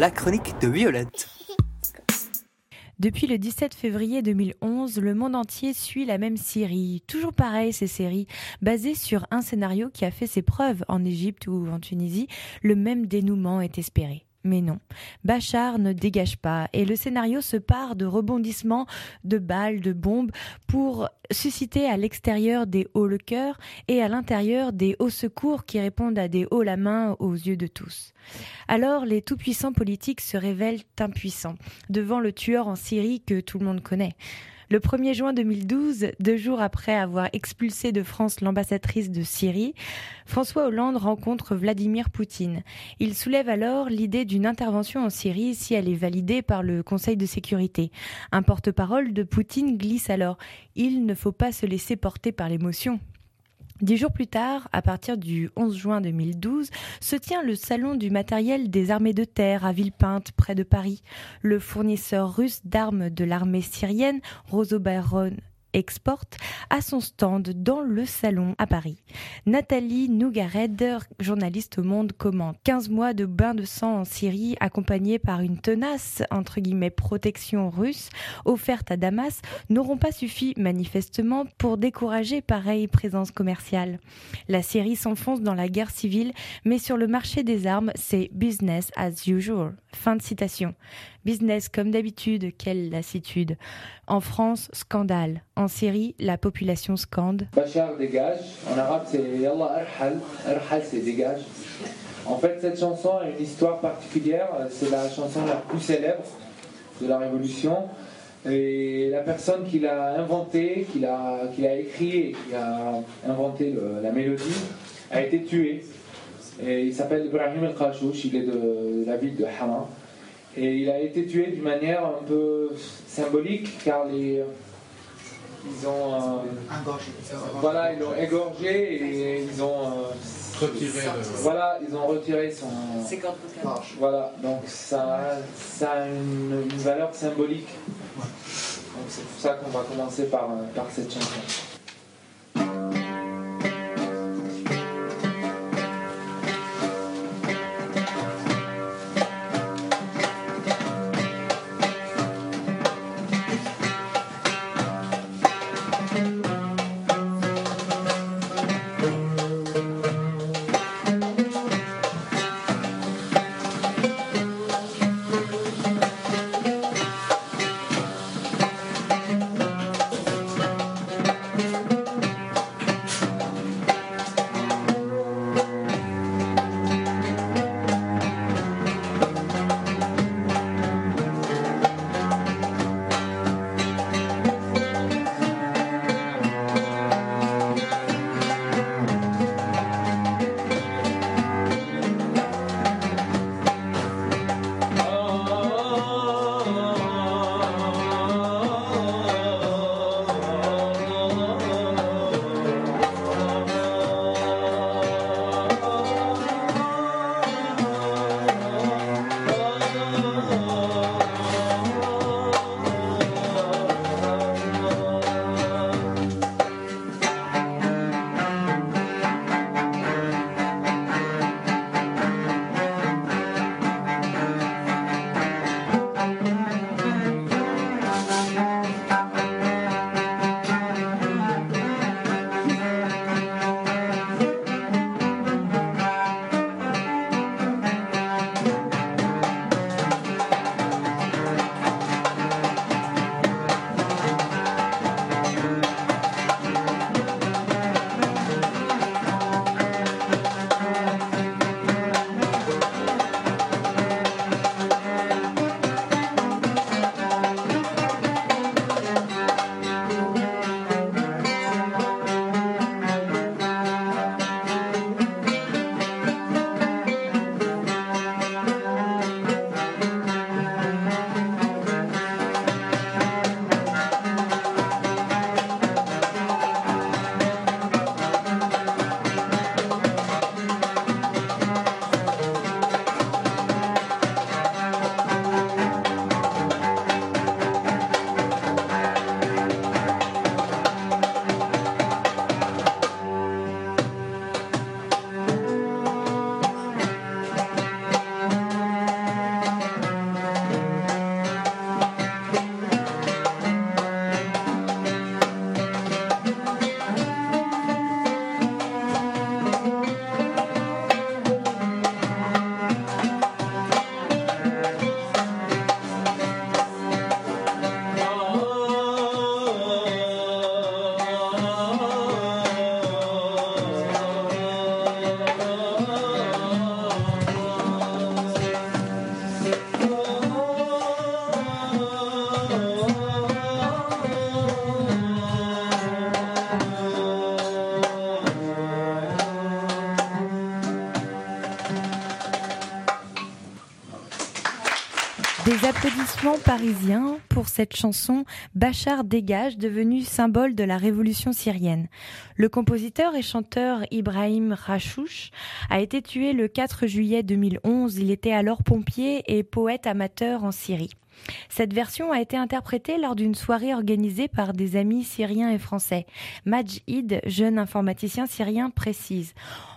la chronique de Violette. Depuis le 17 février 2011, le monde entier suit la même série. Toujours pareil, ces séries, basées sur un scénario qui a fait ses preuves en Égypte ou en Tunisie, le même dénouement est espéré. Mais non, Bachar ne dégage pas et le scénario se part de rebondissements, de balles, de bombes pour susciter à l'extérieur des hauts le cœur et à l'intérieur des hauts secours qui répondent à des hauts la main aux yeux de tous. Alors les tout-puissants politiques se révèlent impuissants devant le tueur en Syrie que tout le monde connaît. Le 1er juin 2012, deux jours après avoir expulsé de France l'ambassadrice de Syrie, François Hollande rencontre Vladimir Poutine. Il soulève alors l'idée d'une intervention en Syrie si elle est validée par le Conseil de sécurité. Un porte-parole de Poutine glisse alors Il ne faut pas se laisser porter par l'émotion. Dix jours plus tard, à partir du 11 juin 2012, se tient le salon du matériel des armées de terre à Villepinte, près de Paris. Le fournisseur russe d'armes de l'armée syrienne, Rosobaron exporte à son stand dans le salon à Paris. Nathalie Nougared, journaliste au Monde, commente 15 mois de bain de sang en Syrie accompagnés par une tenace entre guillemets protection russe offerte à Damas n'auront pas suffi manifestement pour décourager pareille présence commerciale. La Syrie s'enfonce dans la guerre civile, mais sur le marché des armes, c'est business as usual. Fin de citation. Business comme d'habitude, quelle lassitude. En France, scandale. En Syrie, la population scande. Bachar dégage. En arabe, c'est Yallah Arhal. Arhal, c'est dégage. En fait, cette chanson a une histoire particulière. C'est la chanson la plus célèbre de la Révolution. Et la personne qui l'a inventée, qui l'a, écrit et qui a inventé la mélodie, a été tué. Et il s'appelle Ibrahim El-Khashouch, il est de la ville de Hama. Et il a été tué d'une manière un peu symbolique car les, ils ont. euh, voilà, ils l'ont égorgé et ils ont. euh, Retiré le- Voilà, ils ont retiré son. Voilà, donc ça, ça a une, une valeur symbolique. Donc c'est pour ça qu'on va commencer par, euh, par cette chanson. Applaudissements parisiens pour cette chanson Bachar dégage, devenue symbole de la révolution syrienne. Le compositeur et chanteur Ibrahim Rachouch a été tué le 4 juillet 2011. Il était alors pompier et poète amateur en Syrie. Cette version a été interprétée lors d'une soirée organisée par des amis syriens et français. Majid, jeune informaticien syrien, précise.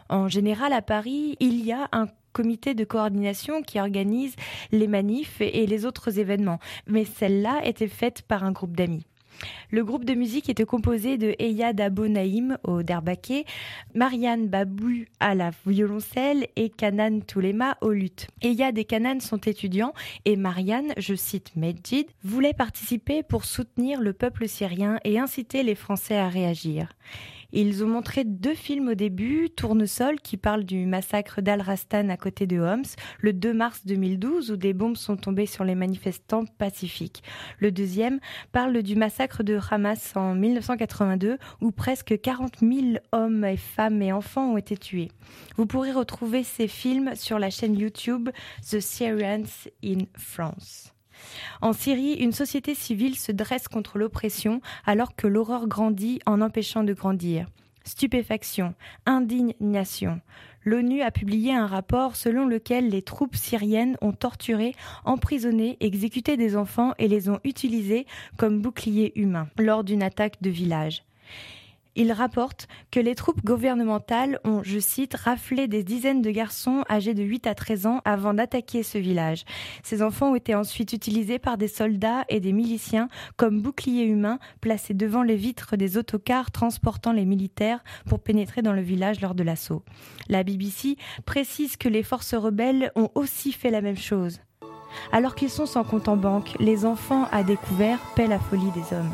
En général, à Paris, il y a un comité de coordination qui organise les manifs et les autres événements. Mais celle-là était faite par un groupe d'amis. Le groupe de musique était composé de Eyad Abou Naïm au derbaquet, Marianne Babou à la violoncelle et Kanan Toulema au luth. Eyad et Kanan sont étudiants et Marianne, je cite Medjid, voulait participer pour soutenir le peuple syrien et inciter les Français à réagir. Ils ont montré deux films au début, Tournesol qui parle du massacre d'Al-Rastan à côté de Homs, le 2 mars 2012 où des bombes sont tombées sur les manifestants pacifiques. Le deuxième parle du massacre de Hamas en 1982 où presque 40 000 hommes et femmes et enfants ont été tués. Vous pourrez retrouver ces films sur la chaîne YouTube The Syrians in France. En Syrie, une société civile se dresse contre l'oppression alors que l'horreur grandit en empêchant de grandir. Stupéfaction, indignation. L'ONU a publié un rapport selon lequel les troupes syriennes ont torturé, emprisonné, exécuté des enfants et les ont utilisés comme boucliers humains lors d'une attaque de village. Il rapporte que les troupes gouvernementales ont, je cite, raflé des dizaines de garçons âgés de 8 à 13 ans avant d'attaquer ce village. Ces enfants ont été ensuite utilisés par des soldats et des miliciens comme boucliers humains placés devant les vitres des autocars transportant les militaires pour pénétrer dans le village lors de l'assaut. La BBC précise que les forces rebelles ont aussi fait la même chose. Alors qu'ils sont sans compte en banque, les enfants à découvert paient la folie des hommes.